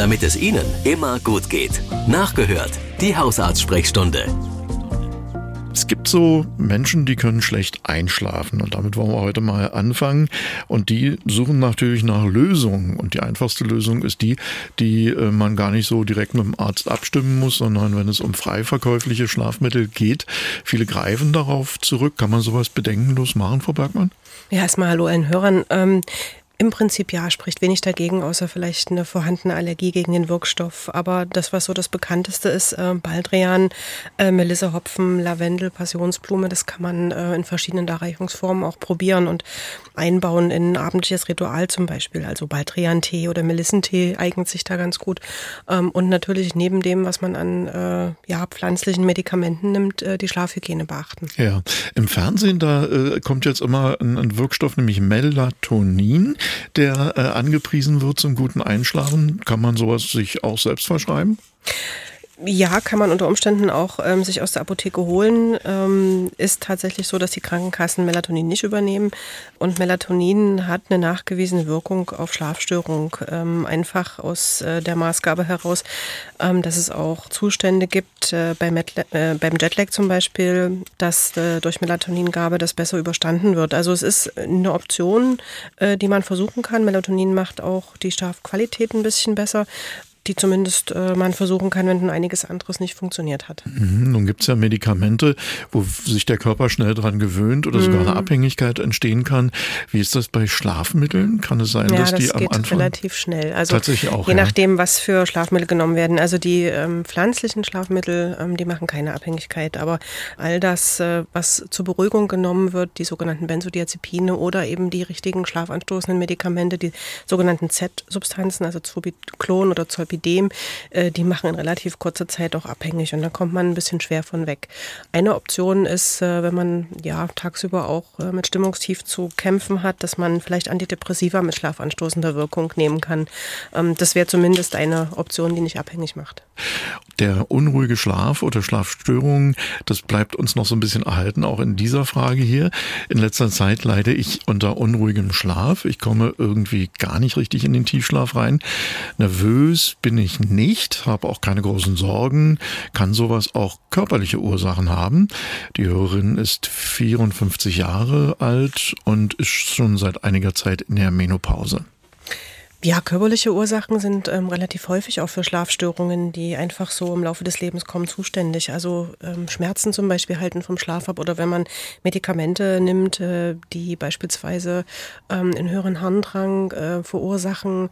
damit es Ihnen immer gut geht. Nachgehört, die Hausarztsprechstunde. Es gibt so Menschen, die können schlecht einschlafen und damit wollen wir heute mal anfangen. Und die suchen natürlich nach Lösungen. Und die einfachste Lösung ist die, die äh, man gar nicht so direkt mit dem Arzt abstimmen muss, sondern wenn es um frei verkäufliche Schlafmittel geht. Viele greifen darauf zurück. Kann man sowas bedenkenlos machen, Frau Bergmann? Ja, erstmal hallo allen Hörern. Ähm im Prinzip ja, spricht wenig dagegen, außer vielleicht eine vorhandene Allergie gegen den Wirkstoff. Aber das, was so das bekannteste ist, äh, Baldrian, äh, Melisse Hopfen, Lavendel, Passionsblume, das kann man äh, in verschiedenen Darreichungsformen auch probieren und einbauen in ein abendliches Ritual zum Beispiel. Also Baldrian-Tee oder Melissentee eignet sich da ganz gut. Ähm, und natürlich neben dem, was man an äh, ja, pflanzlichen Medikamenten nimmt, äh, die Schlafhygiene beachten. Ja, im Fernsehen, da äh, kommt jetzt immer ein, ein Wirkstoff, nämlich Melatonin der äh, angepriesen wird zum guten Einschlafen. Kann man sowas sich auch selbst verschreiben? Ja, kann man unter Umständen auch ähm, sich aus der Apotheke holen. Ähm, ist tatsächlich so, dass die Krankenkassen Melatonin nicht übernehmen. Und Melatonin hat eine nachgewiesene Wirkung auf Schlafstörung. Ähm, einfach aus äh, der Maßgabe heraus, ähm, dass es auch Zustände gibt, äh, bei äh, beim Jetlag zum Beispiel, dass äh, durch Melatoningabe das besser überstanden wird. Also es ist eine Option, äh, die man versuchen kann. Melatonin macht auch die Schlafqualität ein bisschen besser die zumindest äh, man versuchen kann, wenn einiges anderes nicht funktioniert hat. Mhm, nun gibt es ja Medikamente, wo sich der Körper schnell dran gewöhnt oder mhm. sogar eine mhm. Abhängigkeit entstehen kann. Wie ist das bei Schlafmitteln? Kann es sein, ja, dass das die am geht Anfang relativ schnell. Also tatsächlich auch, je ja. nachdem, was für Schlafmittel genommen werden. Also die ähm, pflanzlichen Schlafmittel, ähm, die machen keine Abhängigkeit, aber all das, äh, was zur Beruhigung genommen wird, die sogenannten Benzodiazepine oder eben die richtigen schlafanstoßenden Medikamente, die sogenannten Z-Substanzen, also Zolpidem oder Zolpidem Lipidem, äh, die machen in relativ kurzer Zeit auch abhängig und da kommt man ein bisschen schwer von weg. Eine Option ist, äh, wenn man ja tagsüber auch äh, mit Stimmungstief zu kämpfen hat, dass man vielleicht Antidepressiva mit schlafanstoßender Wirkung nehmen kann. Ähm, das wäre zumindest eine Option, die nicht abhängig macht. Der unruhige Schlaf oder Schlafstörungen, das bleibt uns noch so ein bisschen erhalten, auch in dieser Frage hier. In letzter Zeit leide ich unter unruhigem Schlaf. Ich komme irgendwie gar nicht richtig in den Tiefschlaf rein. Nervös bin ich nicht, habe auch keine großen Sorgen, kann sowas auch körperliche Ursachen haben. Die Hörerin ist 54 Jahre alt und ist schon seit einiger Zeit in der Menopause. Ja, körperliche Ursachen sind ähm, relativ häufig auch für Schlafstörungen, die einfach so im Laufe des Lebens kommen, zuständig. Also ähm, Schmerzen zum Beispiel halten vom Schlaf ab oder wenn man Medikamente nimmt, äh, die beispielsweise ähm, einen höheren Harndrang äh, verursachen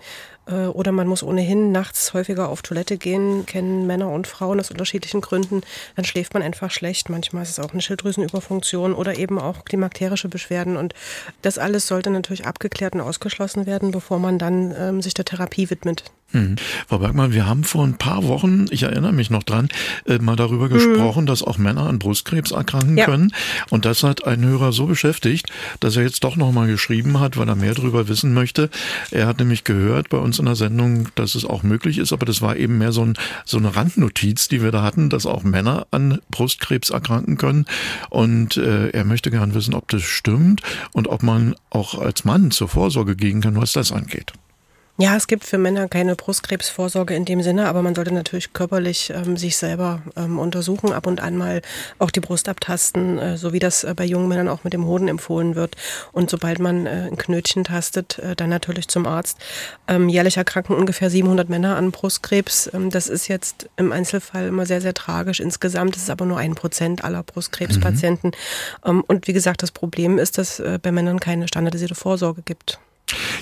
äh, oder man muss ohnehin nachts häufiger auf Toilette gehen, kennen Männer und Frauen aus unterschiedlichen Gründen, dann schläft man einfach schlecht. Manchmal ist es auch eine Schilddrüsenüberfunktion oder eben auch klimakterische Beschwerden. Und das alles sollte natürlich abgeklärt und ausgeschlossen werden, bevor man dann ähm, sich der Therapie widmet. Mhm. Frau Bergmann, wir haben vor ein paar Wochen, ich erinnere mich noch dran, äh, mal darüber mhm. gesprochen, dass auch Männer an Brustkrebs erkranken ja. können. Und das hat ein Hörer so beschäftigt, dass er jetzt doch nochmal geschrieben hat, weil er mehr darüber wissen möchte. Er hat nämlich gehört bei uns in der Sendung, dass es auch möglich ist, aber das war eben mehr so, ein, so eine Randnotiz, die wir da hatten, dass auch Männer an Brustkrebs erkranken können. Und äh, er möchte gern wissen, ob das stimmt und ob man auch als Mann zur Vorsorge gehen kann, was das angeht. Ja, es gibt für Männer keine Brustkrebsvorsorge in dem Sinne, aber man sollte natürlich körperlich ähm, sich selber ähm, untersuchen, ab und an mal auch die Brust abtasten, äh, so wie das äh, bei jungen Männern auch mit dem Hoden empfohlen wird. Und sobald man äh, ein Knötchen tastet, äh, dann natürlich zum Arzt. Ähm, jährlich erkranken ungefähr 700 Männer an Brustkrebs. Ähm, das ist jetzt im Einzelfall immer sehr, sehr tragisch. Insgesamt ist es aber nur ein Prozent aller Brustkrebspatienten. Mhm. Ähm, und wie gesagt, das Problem ist, dass äh, bei Männern keine standardisierte Vorsorge gibt.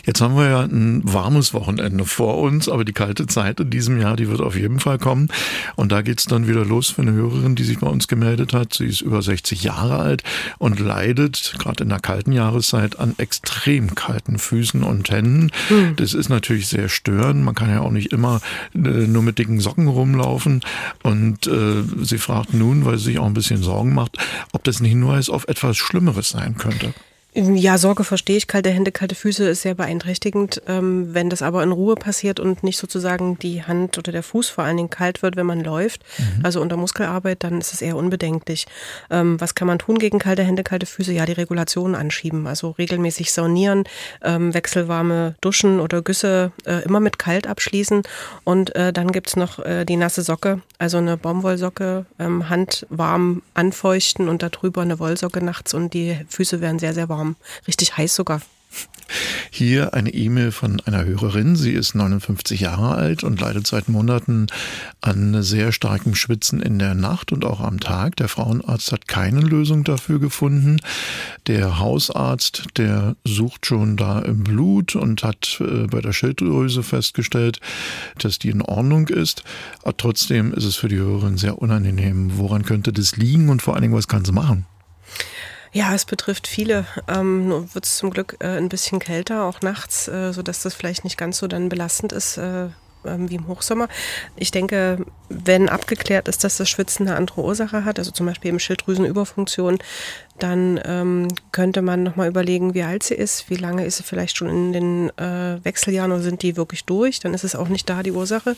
Jetzt haben wir ja ein warmes Wochenende vor uns, aber die kalte Zeit in diesem Jahr, die wird auf jeden Fall kommen. Und da geht's dann wieder los für eine Hörerin, die sich bei uns gemeldet hat. Sie ist über 60 Jahre alt und leidet gerade in der kalten Jahreszeit an extrem kalten Füßen und Händen. Mhm. Das ist natürlich sehr störend. Man kann ja auch nicht immer äh, nur mit dicken Socken rumlaufen. Und äh, sie fragt nun, weil sie sich auch ein bisschen Sorgen macht, ob das nicht nur Hinweis auf etwas Schlimmeres sein könnte. Ja, Sorge verstehe ich. Kalte Hände, kalte Füße ist sehr beeinträchtigend. Ähm, wenn das aber in Ruhe passiert und nicht sozusagen die Hand oder der Fuß vor allen Dingen kalt wird, wenn man läuft, mhm. also unter Muskelarbeit, dann ist es eher unbedenklich. Ähm, was kann man tun gegen kalte Hände, kalte Füße? Ja, die Regulationen anschieben. Also regelmäßig saunieren, ähm, wechselwarme Duschen oder Güsse äh, immer mit kalt abschließen. Und äh, dann gibt's noch äh, die nasse Socke, also eine Baumwollsocke, ähm, Hand warm anfeuchten und darüber eine Wollsocke nachts und die Füße werden sehr, sehr warm warm, richtig heiß sogar. Hier eine E-Mail von einer Hörerin. Sie ist 59 Jahre alt und leidet seit Monaten an sehr starkem Schwitzen in der Nacht und auch am Tag. Der Frauenarzt hat keine Lösung dafür gefunden. Der Hausarzt, der sucht schon da im Blut und hat äh, bei der Schilddrüse festgestellt, dass die in Ordnung ist. Aber trotzdem ist es für die Hörerin sehr unangenehm. Woran könnte das liegen und vor allen Dingen, was kann sie machen? Ja, es betrifft viele. Ähm, nur wird es zum Glück äh, ein bisschen kälter, auch nachts, äh, sodass das vielleicht nicht ganz so dann belastend ist äh, ähm, wie im Hochsommer. Ich denke, wenn abgeklärt ist, dass das Schwitzen eine andere Ursache hat, also zum Beispiel eben Schilddrüsenüberfunktion, dann ähm, könnte man nochmal überlegen, wie alt sie ist, wie lange ist sie vielleicht schon in den äh, Wechseljahren oder sind die wirklich durch, dann ist es auch nicht da die Ursache.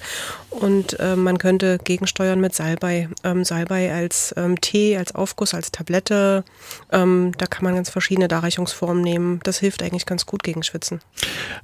Und äh, man könnte gegensteuern mit Salbei. Ähm, Salbei als ähm, Tee, als Aufguss, als Tablette. Ähm, da kann man ganz verschiedene Darreichungsformen nehmen. Das hilft eigentlich ganz gut gegen Schwitzen.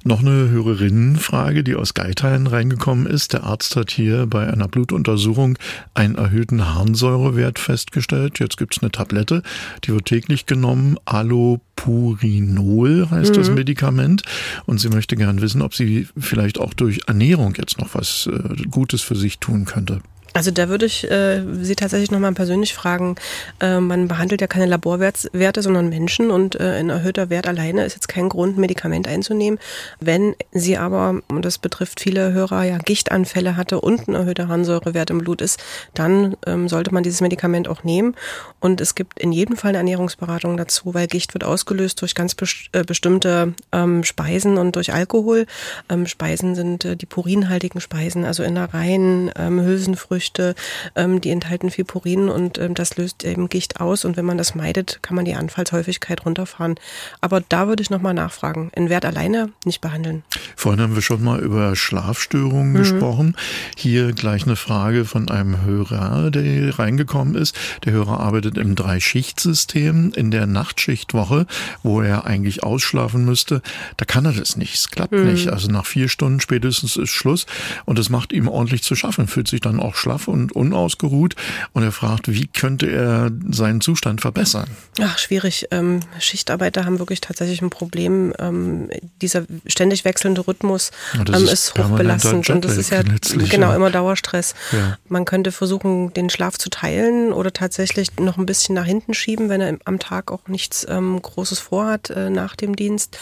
Noch eine Hörerinnenfrage, die aus Geithain reingekommen ist. Der Arzt hat hier bei einer Blutuntersuchung einen erhöhten Harnsäurewert festgestellt. Jetzt gibt es eine Tablette, die wird täglich genommen. Allopurinol heißt mhm. das Medikament. Und sie möchte gern wissen, ob sie vielleicht auch durch Ernährung jetzt noch was äh, Gutes für sich tun könnte. Also da würde ich äh, Sie tatsächlich nochmal persönlich fragen. Äh, man behandelt ja keine Laborwerte, sondern Menschen und äh, ein erhöhter Wert alleine ist jetzt kein Grund, Medikament einzunehmen. Wenn sie aber, und das betrifft viele Hörer, ja Gichtanfälle hatte und ein erhöhter Harnsäurewert im Blut ist, dann ähm, sollte man dieses Medikament auch nehmen. Und es gibt in jedem Fall eine Ernährungsberatung dazu, weil Gicht wird ausgelöst durch ganz best äh, bestimmte ähm, Speisen und durch Alkohol. Ähm, Speisen sind äh, die purinhaltigen Speisen, also Innereien, ähm, Hülsenfrüchte, Früchte, ähm, die enthalten viel Purin und ähm, das löst eben Gicht aus. Und wenn man das meidet, kann man die Anfallshäufigkeit runterfahren. Aber da würde ich nochmal nachfragen. In Wert alleine nicht behandeln. Vorhin haben wir schon mal über Schlafstörungen mhm. gesprochen. Hier gleich eine Frage von einem Hörer, der hier reingekommen ist. Der Hörer arbeitet im Drei-Schicht-System in der Nachtschichtwoche, wo er eigentlich ausschlafen müsste. Da kann er das nicht. Es klappt mhm. nicht. Also nach vier Stunden spätestens ist Schluss und es macht ihm ordentlich zu schaffen, fühlt sich dann auch schlafen schlaff und unausgeruht und er fragt, wie könnte er seinen Zustand verbessern? Ach, schwierig. Ähm, Schichtarbeiter haben wirklich tatsächlich ein Problem. Ähm, dieser ständig wechselnde Rhythmus ähm, ist, ist hochbelastend und das ist ja genau ja. immer Dauerstress. Ja. Man könnte versuchen, den Schlaf zu teilen oder tatsächlich noch ein bisschen nach hinten schieben, wenn er am Tag auch nichts ähm, Großes vorhat äh, nach dem Dienst.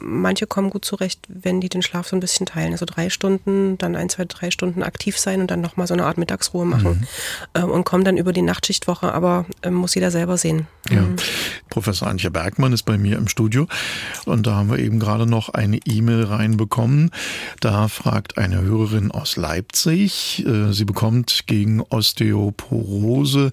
Manche kommen gut zurecht, wenn die den Schlaf so ein bisschen teilen. Also drei Stunden, dann ein, zwei, drei Stunden aktiv sein und dann nochmal so eine Art Mittagsruhe machen. Mhm. Ähm, und kommen dann über die Nachtschichtwoche, aber ähm, muss jeder selber sehen. Ja. Mhm. Professor Antje Bergmann ist bei mir im Studio und da haben wir eben gerade noch eine E-Mail reinbekommen. Da fragt eine Hörerin aus Leipzig, äh, sie bekommt gegen Osteoporose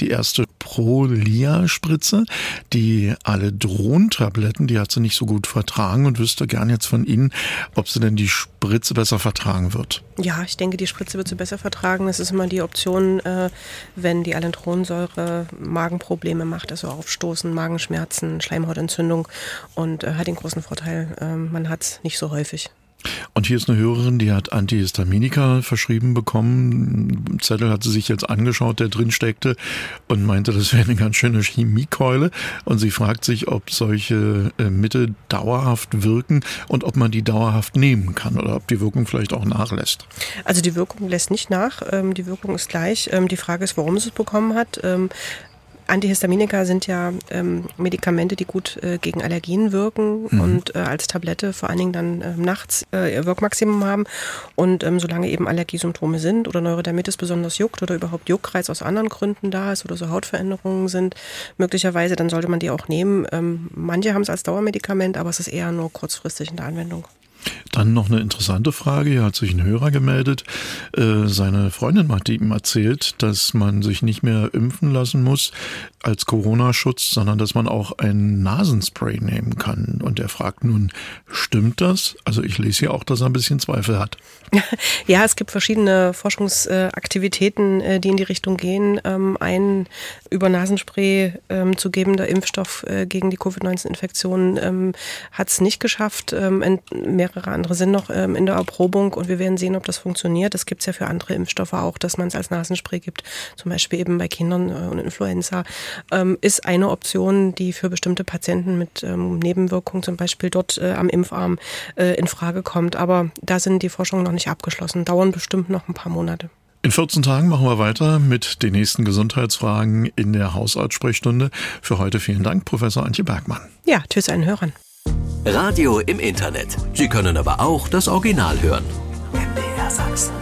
die erste Prolia-Spritze. Die alle Drohntabletten, die hat sie nicht so gut vertragen und wüsste gern jetzt von Ihnen, ob sie denn die Spritze besser vertragen wird. Ja, ich denke, die Spritze wird sie besser vertragen. Das ist immer die Option, äh, wenn die Alendronsäure Magenprobleme macht, also Aufstoßen, Magenschmerzen, Schleimhautentzündung und äh, hat den großen Vorteil, äh, man hat es nicht so häufig. Und hier ist eine Hörerin, die hat Antihistaminika verschrieben bekommen. Zettel hat sie sich jetzt angeschaut, der drin steckte und meinte, das wäre eine ganz schöne Chemiekeule. Und sie fragt sich, ob solche äh, Mittel dauerhaft wirken und ob man die dauerhaft nehmen kann oder ob die Wirkung vielleicht auch nachlässt. Also die Wirkung lässt nicht nach. Ähm, die Wirkung ist gleich. Ähm, die Frage ist, warum sie es bekommen hat. Antihistaminika sind ja ähm, Medikamente, die gut äh, gegen Allergien wirken mhm. und äh, als Tablette vor allen Dingen dann äh, nachts äh, ihr Wirkmaximum haben. Und ähm, solange eben Allergiesymptome sind oder Neurodermitis besonders juckt oder überhaupt Juckreiz aus anderen Gründen da ist oder so Hautveränderungen sind, möglicherweise, dann sollte man die auch nehmen. Ähm, manche haben es als Dauermedikament, aber es ist eher nur kurzfristig in der Anwendung. Dann noch eine interessante Frage. Hier hat sich ein Hörer gemeldet. Äh, seine Freundin hat ihm erzählt, dass man sich nicht mehr impfen lassen muss als Corona-Schutz, sondern dass man auch ein Nasenspray nehmen kann. Und er fragt nun, stimmt das? Also ich lese hier auch, dass er ein bisschen Zweifel hat. Ja, es gibt verschiedene Forschungsaktivitäten, äh, die in die Richtung gehen. Ähm, ein über Nasenspray ähm, zu gebender Impfstoff äh, gegen die Covid-19-Infektion ähm, hat es nicht geschafft. Mehrere andere sind noch in der Erprobung und wir werden sehen, ob das funktioniert. Das gibt es ja für andere Impfstoffe auch, dass man es als Nasenspray gibt, zum Beispiel eben bei Kindern äh, und Influenza. Ist eine Option, die für bestimmte Patienten mit Nebenwirkungen zum Beispiel dort am Impfarm in Frage kommt. Aber da sind die Forschungen noch nicht abgeschlossen, dauern bestimmt noch ein paar Monate. In 14 Tagen machen wir weiter mit den nächsten Gesundheitsfragen in der Hausarztsprechstunde. Für heute vielen Dank, Professor Antje Bergmann. Ja, tschüss allen Hörern. Radio im Internet. Sie können aber auch das Original hören. MDR Sachsen.